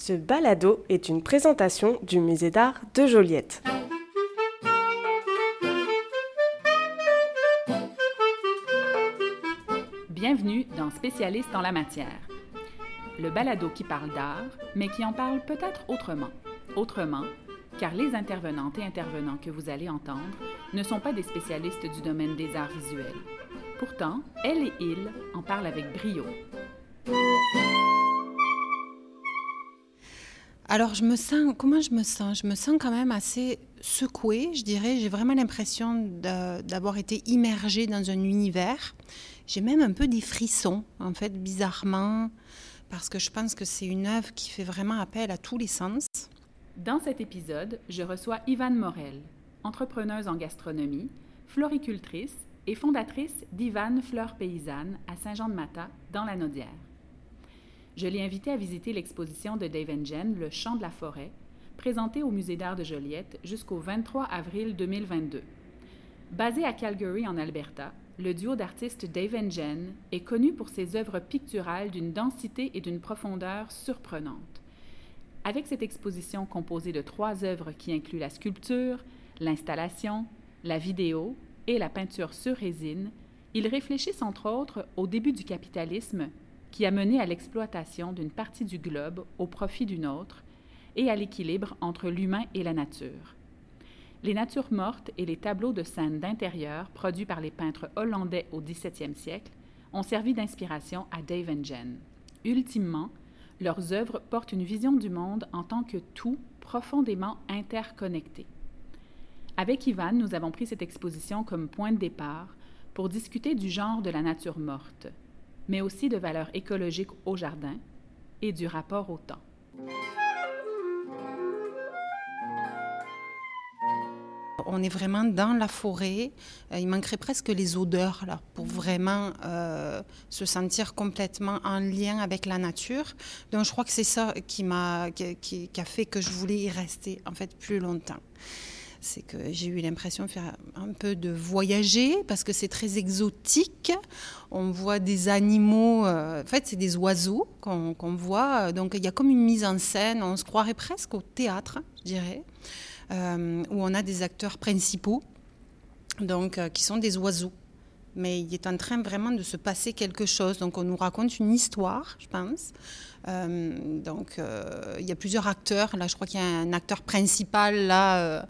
Ce balado est une présentation du musée d'art de Joliette. Bienvenue dans Spécialiste en la matière. Le balado qui parle d'art, mais qui en parle peut-être autrement. Autrement, car les intervenantes et intervenants que vous allez entendre ne sont pas des spécialistes du domaine des arts visuels. Pourtant, elle et il en parlent avec brio. Alors, je me sens, comment je me sens? Je me sens quand même assez secouée, je dirais. J'ai vraiment l'impression d'avoir été immergée dans un univers. J'ai même un peu des frissons, en fait, bizarrement, parce que je pense que c'est une œuvre qui fait vraiment appel à tous les sens. Dans cet épisode, je reçois Yvonne Morel, entrepreneuse en gastronomie, floricultrice et fondatrice d'Ivan Fleurs Paysannes à Saint-Jean-de-Mata, dans la Naudière. Je l'ai invitée à visiter l'exposition de Dave Jen, Le Chant de la forêt, présentée au Musée d'art de Joliette jusqu'au 23 avril 2022. Basé à Calgary, en Alberta, le duo d'artistes Dave Jen est connu pour ses œuvres picturales d'une densité et d'une profondeur surprenantes. Avec cette exposition composée de trois œuvres qui incluent la sculpture, l'installation, la vidéo et la peinture sur résine, ils réfléchissent entre autres au début du capitalisme qui a mené à l'exploitation d'une partie du globe au profit d'une autre et à l'équilibre entre l'humain et la nature. Les natures mortes et les tableaux de scènes d'intérieur produits par les peintres hollandais au XVIIe siècle ont servi d'inspiration à Dave and Jen. Ultimement, leurs œuvres portent une vision du monde en tant que tout profondément interconnecté. Avec Ivan, nous avons pris cette exposition comme point de départ pour discuter du genre de la nature morte, mais aussi de valeurs écologiques au jardin et du rapport au temps. On est vraiment dans la forêt. Euh, il manquerait presque les odeurs là pour vraiment euh, se sentir complètement en lien avec la nature. Donc je crois que c'est ça qui m'a qui, a fait que je voulais y rester en fait plus longtemps c'est que j'ai eu l'impression de faire un peu de voyager parce que c'est très exotique. On voit des animaux, euh, en fait c'est des oiseaux qu'on voit, donc il y a comme une mise en scène, on se croirait presque au théâtre, je dirais, euh, où on a des acteurs principaux, donc euh, qui sont des oiseaux mais il est en train vraiment de se passer quelque chose. Donc on nous raconte une histoire, je pense. donc il y a plusieurs acteurs. Là, je crois qu'il y a un acteur principal là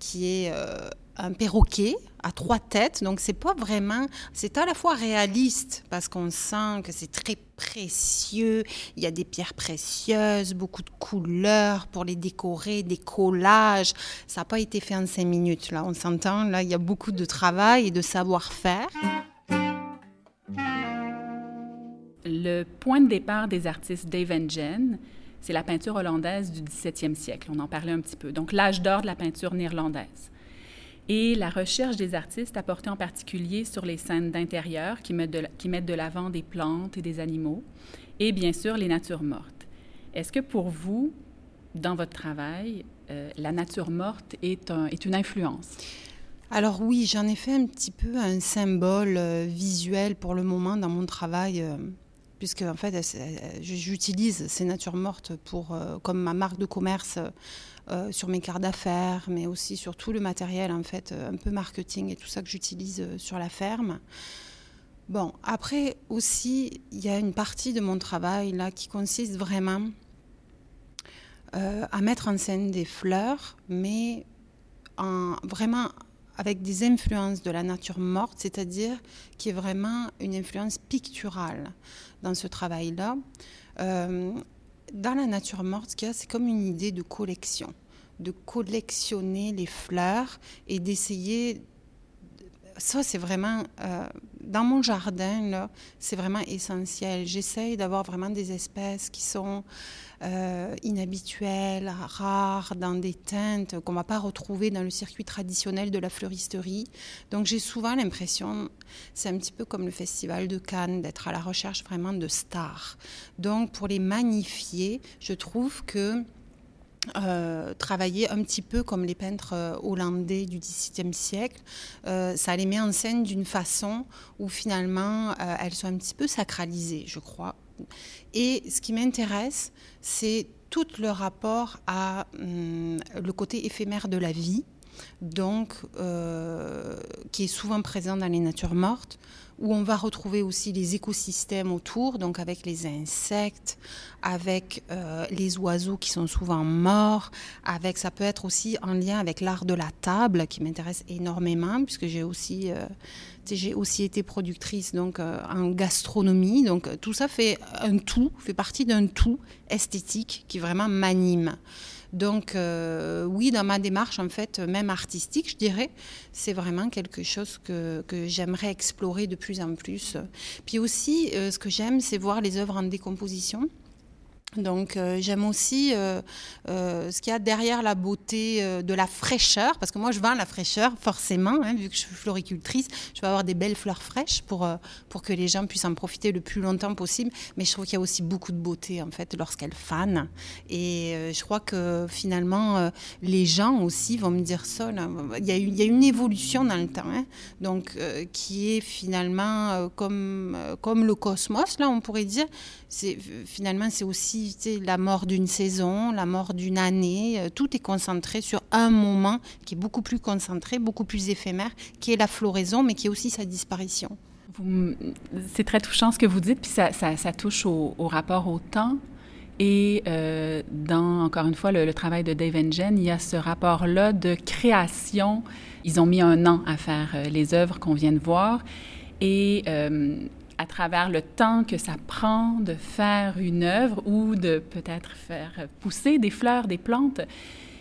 qui est euh, un perroquet à trois têtes. Donc c'est pas vraiment, c'est à la fois réaliste parce qu'on sent que c'est très précieux. Il y a des pierres précieuses, beaucoup de couleurs pour les décorer, des collages. Ça n'a pas été fait en cinq minutes. Là, on s'entend. Là, il y a beaucoup de travail et de savoir-faire. Le point de départ des artistes Dave and Jen, c'est la peinture hollandaise du 17e siècle. On en parlait un petit peu. Donc, l'âge d'or de la peinture néerlandaise. Et la recherche des artistes a porté en particulier sur les scènes d'intérieur qui mettent de l'avant des plantes et des animaux, et bien sûr les natures mortes. Est-ce que pour vous, dans votre travail, euh, la nature morte est, une influence? Alors oui, j'en ai fait un petit peu un symbole euh, visuel pour le moment dans mon travail. Euh, puisque en fait, j'utilise ces natures mortes pour, euh, comme ma marque de commerce euh, sur mes cartes d'affaires, mais aussi sur tout le matériel, en fait, un peu marketing et tout ça que j'utilise euh, sur la ferme. Bon, après aussi, il y a une partie de mon travail là qui consiste vraiment à mettre en scène des fleurs, mais en, vraiment avec des influences de la nature morte, c'est-à-dire qui est vraiment une influence picturale dans ce travail-là. Euh, dans la nature morte, c'est comme une idée de collection, de collectionner les fleurs et d'essayer. Ça, c'est vraiment. Euh, dans mon jardin, c'est vraiment essentiel. J'essaye d'avoir vraiment des espèces qui sont euh, inhabituelles, rares, dans des teintes qu'on ne va pas retrouver dans le circuit traditionnel de la fleuristerie. Donc j'ai souvent l'impression, c'est un petit peu comme le Festival de Cannes, d'être à la recherche vraiment de stars. Donc pour les magnifier, je trouve que euh, travailler un petit peu comme les peintres euh, hollandais du XVIIe siècle. Euh, ça les met en scène d'une façon où finalement elles sont un petit peu sacralisées, je crois. Et ce qui m'intéresse, c'est tout le rapport à hum, le côté éphémère de la vie, donc euh, qui est souvent présent dans les natures mortes, où on va retrouver aussi les écosystèmes autour, donc avec les insectes, avec euh, les oiseaux qui sont souvent morts, avec ça peut être aussi en lien avec l'art de la table qui m'intéresse énormément puisque j'ai aussi euh, j'ai aussi été productrice donc en gastronomie, donc tout ça fait un tout, fait partie d'un tout esthétique qui vraiment m'anime. Donc euh, oui, dans ma démarche, en fait, même artistique, je dirais, c'est vraiment quelque chose que, que j'aimerais explorer de plus en plus. Puis aussi, euh, ce que j'aime, c'est voir les œuvres en décomposition. Donc euh, j'aime aussi euh, euh, ce qu'il y a derrière la beauté de la fraîcheur, parce que moi je vends la fraîcheur forcément, hein, vu que je suis floricultrice, je vais avoir des belles fleurs fraîches pour, pour que les gens puissent en profiter le plus longtemps possible, mais je trouve qu'il y a aussi beaucoup de beauté en fait lorsqu'elles fanent, et je crois que finalement les gens aussi vont me dire ça, Il, y a, une évolution dans le temps, hein, donc qui est finalement comme, comme le cosmos, là on pourrait dire, finalement c'est aussi la mort d'une saison, la mort d'une année, euh, tout est concentré sur un moment qui est beaucoup plus concentré, beaucoup plus éphémère, qui est la floraison, mais qui est aussi sa disparition. C'est très touchant ce que vous dites, puis ça, touche au, rapport au temps. Et euh, dans, encore une fois, le, travail de Dave and Jen, il y a ce rapport-là de création. Ils ont mis un an à faire euh, les œuvres qu'on vient de voir. Et à travers le temps que ça prend de faire une œuvre ou de peut-être faire pousser des fleurs, des plantes.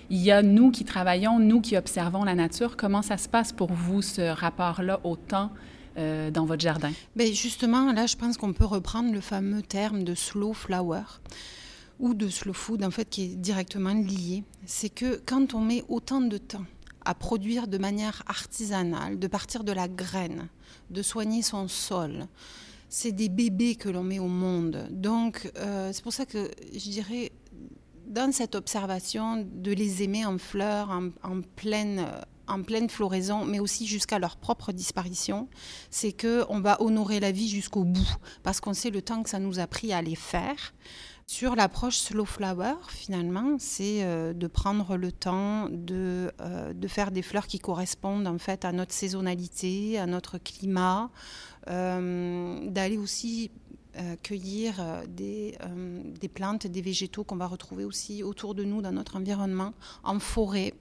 Il y a nous qui travaillons, nous qui observons la nature. Comment ça se passe pour vous, ce rapport-là au temps euh, dans votre jardin? Bien justement, là, je pense qu'on peut reprendre le fameux terme de slow flower ou de slow food, en fait, qui est directement lié. C'est que quand on met autant de temps à produire de manière artisanale, de partir de la graine, de soigner son sol, c'est des bébés que l'on met au monde. Donc, euh, c'est pour ça que je dirais, dans cette observation, de les aimer en fleurs, en, pleine en pleine floraison, mais aussi jusqu'à leur propre disparition, c'est que on va honorer la vie jusqu'au bout, parce qu'on sait le temps que ça nous a pris à les faire. Sur l'approche slow flower, finalement, c'est euh, de prendre le temps de, euh, de faire des fleurs qui correspondent en fait à notre saisonnalité, à notre climat, euh, d'aller aussi cueillir des, des, plantes, des végétaux qu'on va retrouver aussi autour de nous dans notre environnement, en forêt.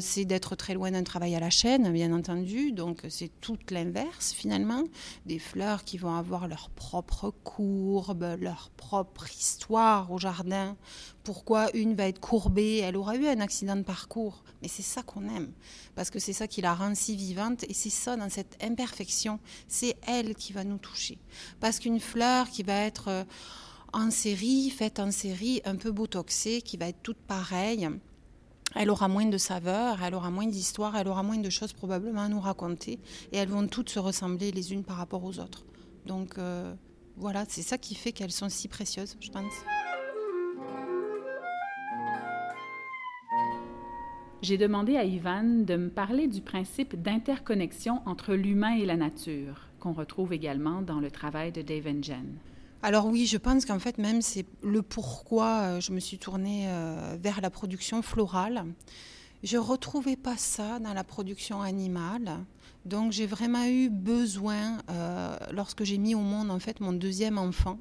C'est d'être très loin d'un travail à la chaîne, bien entendu. Donc c'est tout l'inverse finalement. Des fleurs qui vont avoir leur propre courbe, leur propre histoire au jardin. Pourquoi une va être courbée? Elle aura eu un accident de parcours. Mais c'est ça qu'on aime. Parce que c'est ça qui la rend si vivante. Et c'est ça, dans cette imperfection, c'est elle qui va nous toucher. Parce qu'une fleur qui va être euh, en série, faite en série, un peu botoxée, qui va être toute pareille, elle aura moins de saveur, elle aura moins d'histoire, elle aura moins de choses probablement à nous raconter. Et elles vont toutes se ressembler les unes par rapport aux autres. Donc euh, voilà, c'est ça qui fait qu'elles sont si précieuses, je pense. J'ai demandé à Ivan de me parler du principe d'interconnexion entre l'humain et la nature, qu'on retrouve également dans le travail de Dave Jen. Alors oui, je pense qu'en fait même c'est le pourquoi euh, je me suis tournée euh, vers la production florale. Je retrouvais pas ça dans la production animale. Donc j'ai vraiment eu besoin, euh, lorsque j'ai mis au monde en fait mon deuxième enfant,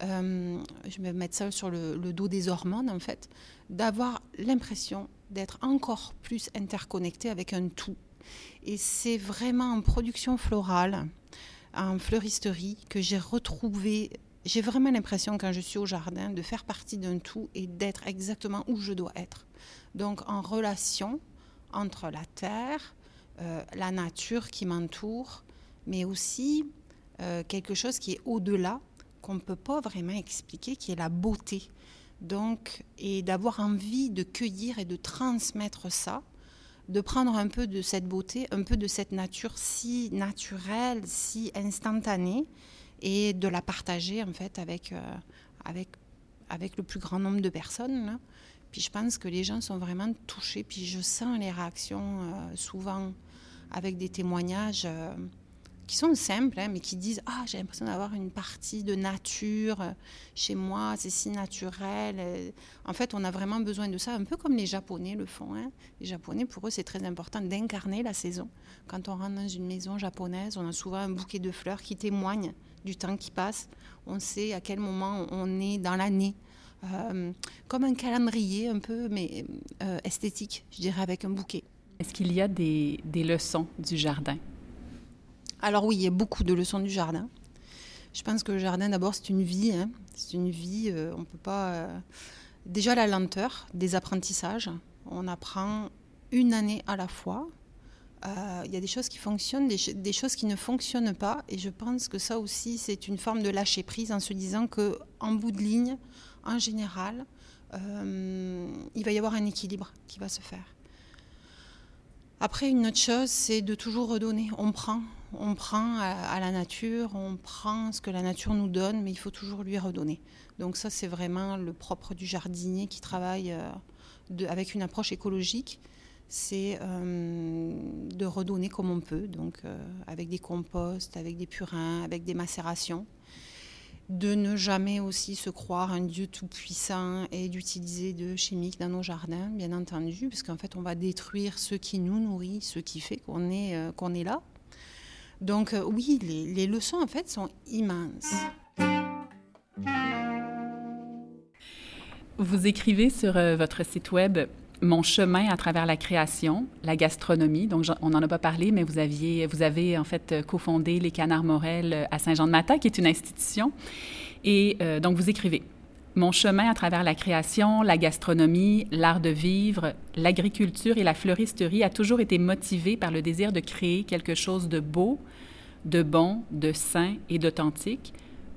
je vais mettre ça sur le, le dos des hormones en fait, d'avoir l'impression d'être encore plus interconnecté avec un tout. Et c'est vraiment en production florale, en fleuristerie, que j'ai retrouvé, j'ai vraiment l'impression quand je suis au jardin de faire partie d'un tout et d'être exactement où je dois être. Donc en relation entre la terre, euh, la nature qui m'entoure, mais aussi euh, quelque chose qui est au-delà, qu'on ne peut pas vraiment expliquer, qui est la beauté. Donc, et d'avoir envie de cueillir et de transmettre ça, de prendre un peu de cette beauté, un peu de cette nature si naturelle, si instantanée, et de la partager en fait avec, euh, avec, avec le plus grand nombre de personnes. Puis je pense que les gens sont vraiment touchés, puis je sens les réactions euh, souvent avec des témoignages. Euh, qui sont simples, hein, mais qui disent Ah, j'ai l'impression d'avoir une partie de nature euh, chez moi, c'est si naturel. Euh, en fait, on a vraiment besoin de ça, un peu comme les Japonais le font. Hein. Les Japonais, pour eux, c'est très important d'incarner la saison. Quand on rentre dans une maison japonaise, on a souvent un bouquet de fleurs qui témoignent du temps qui passe. On sait à quel moment on est dans l'année. Euh, comme un calendrier un peu, mais esthétique, je dirais, avec un bouquet. Est-ce qu'il y a des leçons du jardin? Alors oui, il y a beaucoup de leçons du jardin. Je pense que le jardin, d'abord, c'est une vie. Hein. C'est une vie, euh, on peut pas... Euh, déjà la lenteur des apprentissages. On apprend une année à la fois. Euh, il y a des choses qui fonctionnent, des, choses qui ne fonctionnent pas. Et je pense que ça aussi, c'est une forme de lâcher prise en se disant que en bout de ligne, en général, il va y avoir un équilibre qui va se faire. Après, une autre chose, c'est de toujours redonner. On prend, on prend à, la nature, on prend ce que la nature nous donne, mais il faut toujours lui redonner. Donc ça, c'est vraiment le propre du jardinier qui travaille euh, avec une approche écologique. C'est euh, de redonner comme on peut, donc euh, avec des composts, avec des purins, avec des macérations. De ne jamais aussi se croire un Dieu tout-puissant et d'utiliser de chimiques dans nos jardins, bien entendu, parce qu'en fait, on va détruire ce qui nous nourrit, ce qui fait qu'on est là. Donc euh, oui, les, leçons en fait sont immenses. Vous écrivez sur euh, votre site web mon chemin à travers la création, la gastronomie. Donc, on n'en a pas parlé, mais vous, aviez, vous avez en fait cofondé les Canards Morel à Saint-Jean-de-Mata, qui est une institution. Et euh, donc, vous écrivez Mon chemin à travers la création, la gastronomie, l'art de vivre, l'agriculture et la fleuristerie a toujours été motivé par le désir de créer quelque chose de beau, de bon, de sain et d'authentique,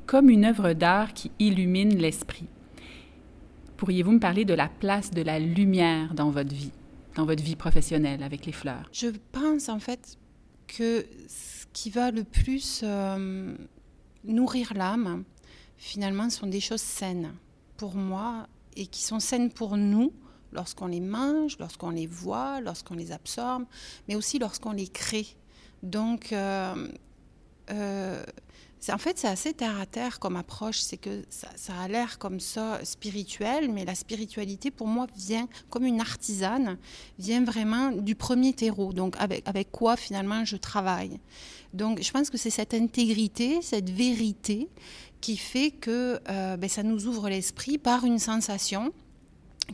comme une œuvre d'art qui illumine l'esprit. Pourriez-vous me parler de la place de la lumière dans votre vie, dans votre vie professionnelle avec les fleurs? Je pense en fait que ce qui va le plus euh, nourrir l'âme, finalement, sont des choses saines pour moi et qui sont saines pour nous lorsqu'on les mange, lorsqu'on les voit, lorsqu'on les absorbe, mais aussi lorsqu'on les crée. Donc, euh, euh, en fait, c'est assez terre à terre comme approche. C'est que ça, a l'air comme ça spirituel, mais la spiritualité, pour moi, vient comme une artisane, vient vraiment du premier terreau. Donc, avec, avec quoi finalement je travaille. Donc, je pense que c'est cette intégrité, cette vérité qui fait que euh, ben, ça nous ouvre l'esprit par une sensation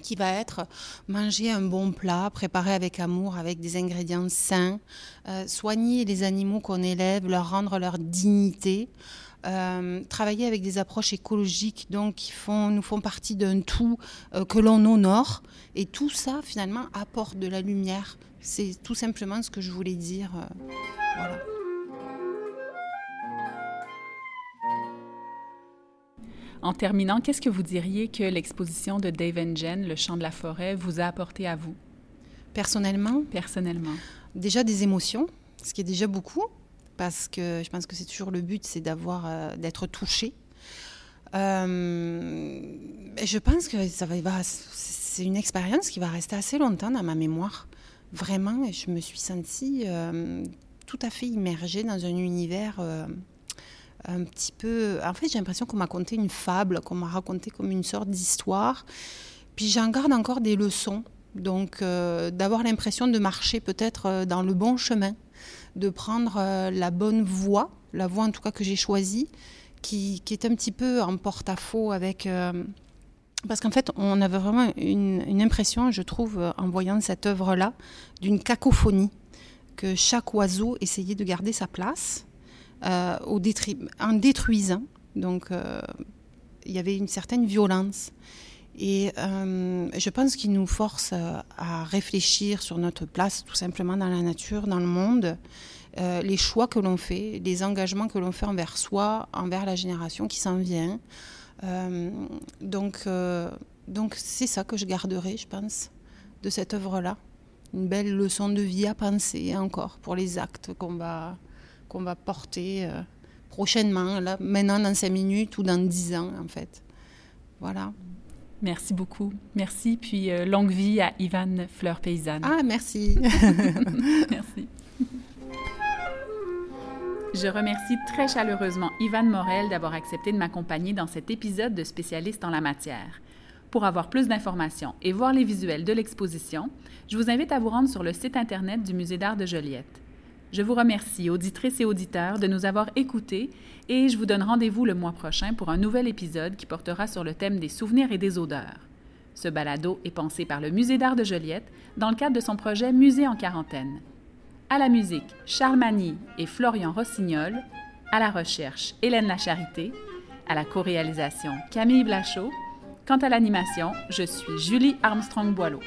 qui va être manger un bon plat, préparé avec amour, avec des ingrédients sains, euh, soigner les animaux qu'on élève, leur rendre leur dignité, euh, travailler avec des approches écologiques, donc qui font, nous font partie d'un tout euh, que l'on honore. Et tout ça, finalement, apporte de la lumière. C'est tout simplement ce que je voulais dire. voilà. En terminant, qu'est-ce que vous diriez que l'exposition de Dave Jen, Le chant de la forêt, vous a apporté à vous? Personnellement? Personnellement. Déjà des émotions, ce qui est déjà beaucoup, parce que je pense que c'est toujours le but, c'est d'avoir, euh, d'être touché. Euh, je pense que ça va, c'est une expérience qui va rester assez longtemps dans ma mémoire. Vraiment, je me suis sentie euh, tout à fait immergée dans un univers un petit peu. En fait, j'ai l'impression qu'on m'a conté une fable, qu'on m'a raconté comme une sorte d'histoire. Puis j'en garde encore des leçons. Donc, euh, d'avoir l'impression de marcher peut-être euh, dans le bon chemin, de prendre euh, la bonne voie, la voie en tout cas que j'ai choisie, qui, qui, est un petit peu en porte-à-faux avec. parce qu'en fait, on avait vraiment une, une, impression, je trouve, en voyant cette œuvre-là, d'une cacophonie, que chaque oiseau essayait de garder sa place euh, en détruisant. Donc, euh, il y avait une certaine violence. Et euh, je pense qu'il nous force à réfléchir sur notre place tout simplement dans la nature, dans le monde, les choix que l'on fait, les engagements que l'on fait envers soi, envers la génération qui s'en vient. donc, donc c'est ça que je garderai, je pense, de cette œuvre-là. Une belle leçon de vie à penser encore pour les actes qu'on va, qu'on va porter euh, prochainement, là, maintenant dans 5 minutes ou dans 10 ans en fait. Voilà. Merci beaucoup. Merci. Puis euh, longue vie à Ivan Fleur Paysanne. Ah, merci. merci. Je remercie très chaleureusement Ivan Morel d'avoir accepté de m'accompagner dans cet épisode de spécialiste en la matière. Pour avoir plus d'informations et voir les visuels de l'exposition, je vous invite à vous rendre sur le site Internet du Musée d'art de Joliette. Je vous remercie, auditrices et auditeurs, de nous avoir écoutés et je vous donne rendez-vous le mois prochain pour un nouvel épisode qui portera sur le thème des souvenirs et des odeurs. Ce balado est pensé par le Musée d'art de Joliette dans le cadre de son projet Musée en quarantaine. À la musique, Charles Magny et Florian Rossignol. À la recherche, Hélène Lacharité. À la co-réalisation, Camille Blachot. Quant à l'animation, je suis Julie Armstrong-Boileau.